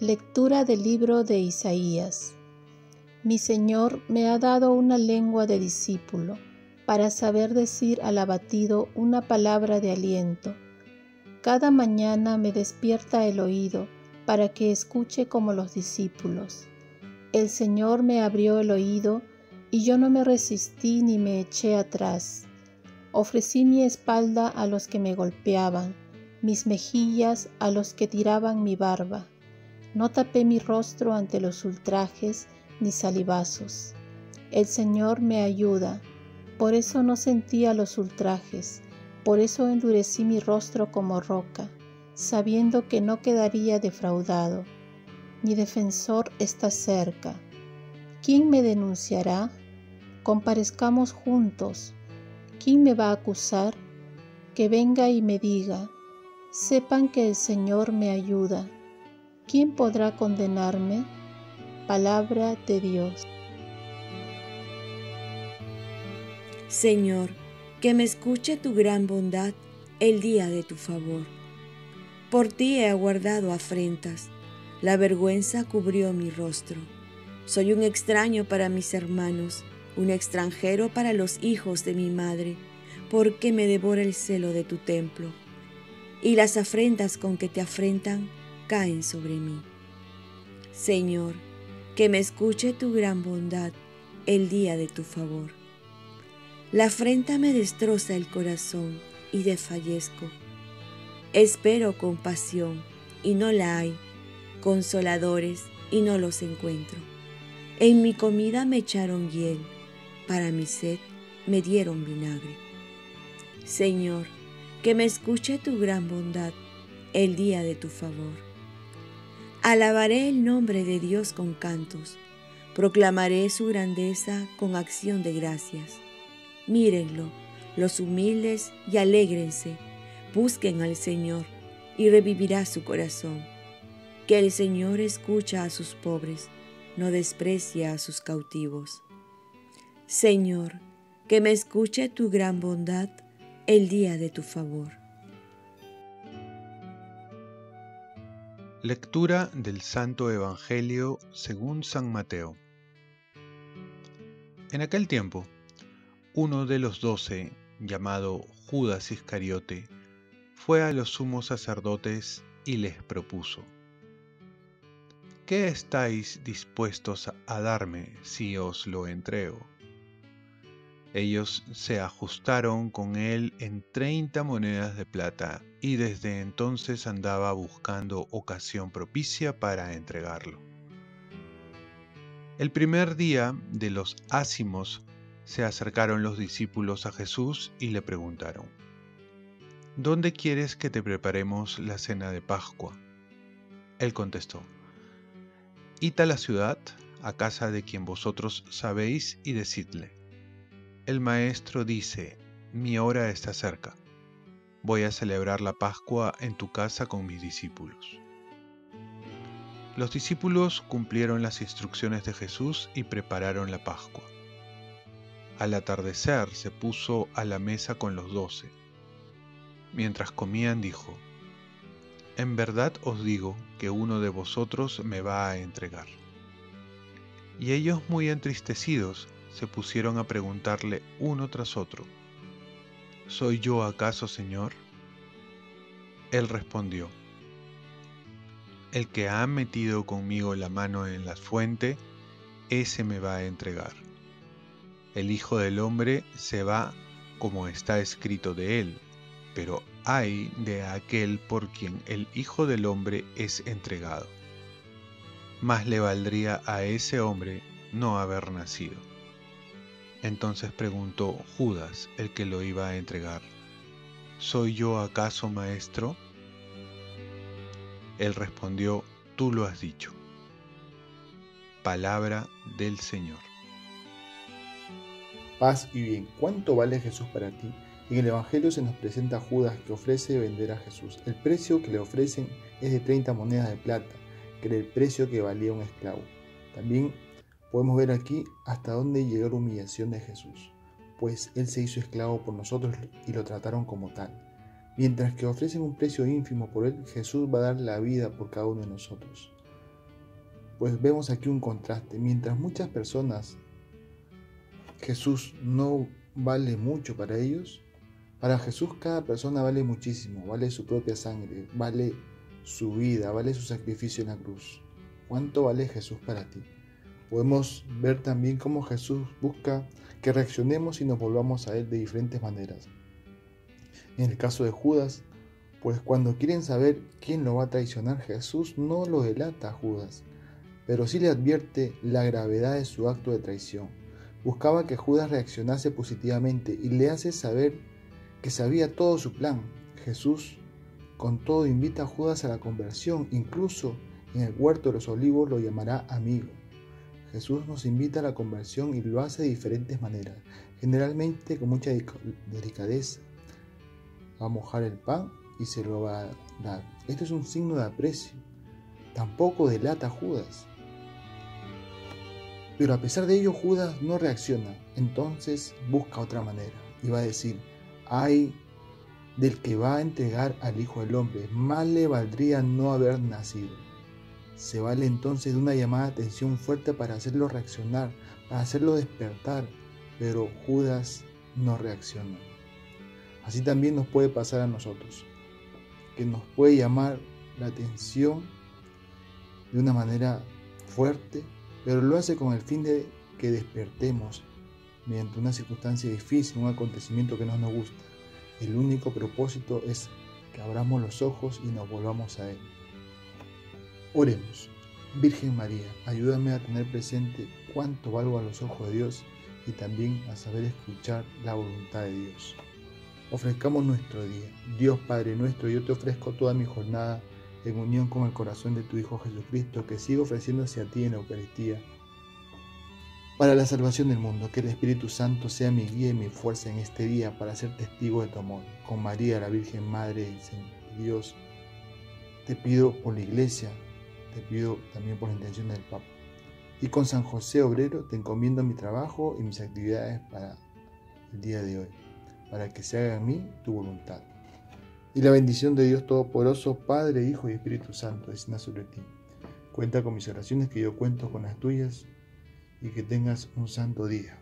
Lectura del libro de Isaías. Mi Señor me ha dado una lengua de discípulo para saber decir al abatido una palabra de aliento. Cada mañana me despierta el oído para que escuche como los discípulos. El Señor me abrió el oído y yo no me resistí ni me eché atrás. Ofrecí mi espalda a los que me golpeaban, mis mejillas a los que tiraban mi barba no tapé mi rostro ante los ultrajes ni salivazos. El Señor me ayuda, por eso no sentía los ultrajes, por eso endurecí mi rostro como roca, sabiendo que no quedaría defraudado. Mi defensor está cerca. ¿Quién me denunciará? Comparezcamos juntos. ¿Quién me va a acusar? Que venga y me diga. Sepan que el Señor me ayuda ¿quién podrá condenarme? Palabra de Dios. Señor, que me escuche tu gran bondad el día de tu favor. Por ti he aguardado afrentas, la vergüenza cubrió mi rostro. Soy un extraño para mis hermanos, un extranjero para los hijos de mi madre, porque me devora el celo de tu templo. Y las afrentas con que te afrentan caen sobre mí. Señor, que me escuche tu gran bondad el día de tu favor. La afrenta me destroza el corazón y desfallezco. Espero compasión y no la hay, consoladores y no los encuentro. En mi comida me echaron hiel, para mi sed me dieron vinagre. Señor, que me escuche tu gran bondad el día de tu favor. Alabaré el nombre de Dios con cantos, proclamaré su grandeza con acción de gracias. Mírenlo, los humildes, y alégrense, busquen al Señor, y revivirá su corazón. Que el Señor escucha a sus pobres, no desprecia a sus cautivos. Señor, que me escuche tu gran bondad el día de tu favor. Lectura del Santo Evangelio según San Mateo. En aquel tiempo, uno de los doce, llamado Judas Iscariote, fue a los sumos sacerdotes y les propuso, ¿qué estáis dispuestos a darme si os lo entrego? Ellos se ajustaron con él en treinta monedas de plata y desde entonces andaba buscando ocasión propicia para entregarlo. El primer día de los ácimos se acercaron los discípulos a Jesús y le preguntaron, ¿Dónde quieres que te preparemos la cena de Pascua? Él contestó, Id a la ciudad, a casa de quien vosotros sabéis, y decidle, el Maestro dice, mi hora está cerca. Voy a celebrar la Pascua en tu casa con mis discípulos. Los discípulos cumplieron las instrucciones de Jesús y prepararon la Pascua. Al atardecer se puso a la mesa con los doce. Mientras comían dijo, En verdad os digo que uno de vosotros me va a entregar. Y ellos muy entristecidos se pusieron a preguntarle uno tras otro, ¿Soy yo acaso, Señor? Él respondió, El que ha metido conmigo la mano en la fuente, ese me va a entregar. El Hijo del Hombre se va como está escrito de él, pero hay de aquel por quien el Hijo del Hombre es entregado. Más le valdría a ese hombre no haber nacido. Entonces preguntó Judas, el que lo iba a entregar, ¿Soy yo acaso maestro? Él respondió, Tú lo has dicho. Palabra del Señor. Paz y bien, ¿cuánto vale Jesús para ti? En el Evangelio se nos presenta a Judas que ofrece vender a Jesús. El precio que le ofrecen es de 30 monedas de plata, que era el precio que valía un esclavo. También Podemos ver aquí hasta dónde llegó la humillación de Jesús, pues Él se hizo esclavo por nosotros y lo trataron como tal. Mientras que ofrecen un precio ínfimo por Él, Jesús va a dar la vida por cada uno de nosotros. Pues vemos aquí un contraste. Mientras muchas personas, Jesús no vale mucho para ellos, para Jesús cada persona vale muchísimo, vale su propia sangre, vale su vida, vale su sacrificio en la cruz. ¿Cuánto vale Jesús para ti? Podemos ver también cómo Jesús busca que reaccionemos y nos volvamos a Él de diferentes maneras. En el caso de Judas, pues cuando quieren saber quién lo va a traicionar, Jesús no lo delata a Judas, pero sí le advierte la gravedad de su acto de traición. Buscaba que Judas reaccionase positivamente y le hace saber que sabía todo su plan. Jesús, con todo, invita a Judas a la conversión, incluso en el huerto de los olivos lo llamará amigo. Jesús nos invita a la conversión y lo hace de diferentes maneras, generalmente con mucha delicadeza. Va a mojar el pan y se lo va a dar. Esto es un signo de aprecio. Tampoco delata a Judas. Pero a pesar de ello, Judas no reacciona. Entonces busca otra manera y va a decir, ay del que va a entregar al Hijo del Hombre, más le valdría no haber nacido. Se vale entonces de una llamada de atención fuerte para hacerlo reaccionar, para hacerlo despertar, pero Judas no reacciona. Así también nos puede pasar a nosotros, que nos puede llamar la atención de una manera fuerte, pero lo hace con el fin de que despertemos mediante una circunstancia difícil, un acontecimiento que no nos gusta. El único propósito es que abramos los ojos y nos volvamos a Él. Oremos. Virgen María, ayúdame a tener presente cuánto valgo a los ojos de Dios y también a saber escuchar la voluntad de Dios. Ofrezcamos nuestro día. Dios Padre nuestro, yo te ofrezco toda mi jornada en unión con el corazón de tu Hijo Jesucristo, que sigue ofreciéndose a ti en la Eucaristía, para la salvación del mundo. Que el Espíritu Santo sea mi guía y mi fuerza en este día para ser testigo de tu amor. Con María, la Virgen Madre de Dios, te pido por la Iglesia, te pido también por la intención del Papa. Y con San José Obrero te encomiendo mi trabajo y mis actividades para el día de hoy, para que se haga en mí tu voluntad. Y la bendición de Dios Todopoderoso, Padre, Hijo y Espíritu Santo, descienda sobre ti. Cuenta con mis oraciones que yo cuento con las tuyas y que tengas un santo día.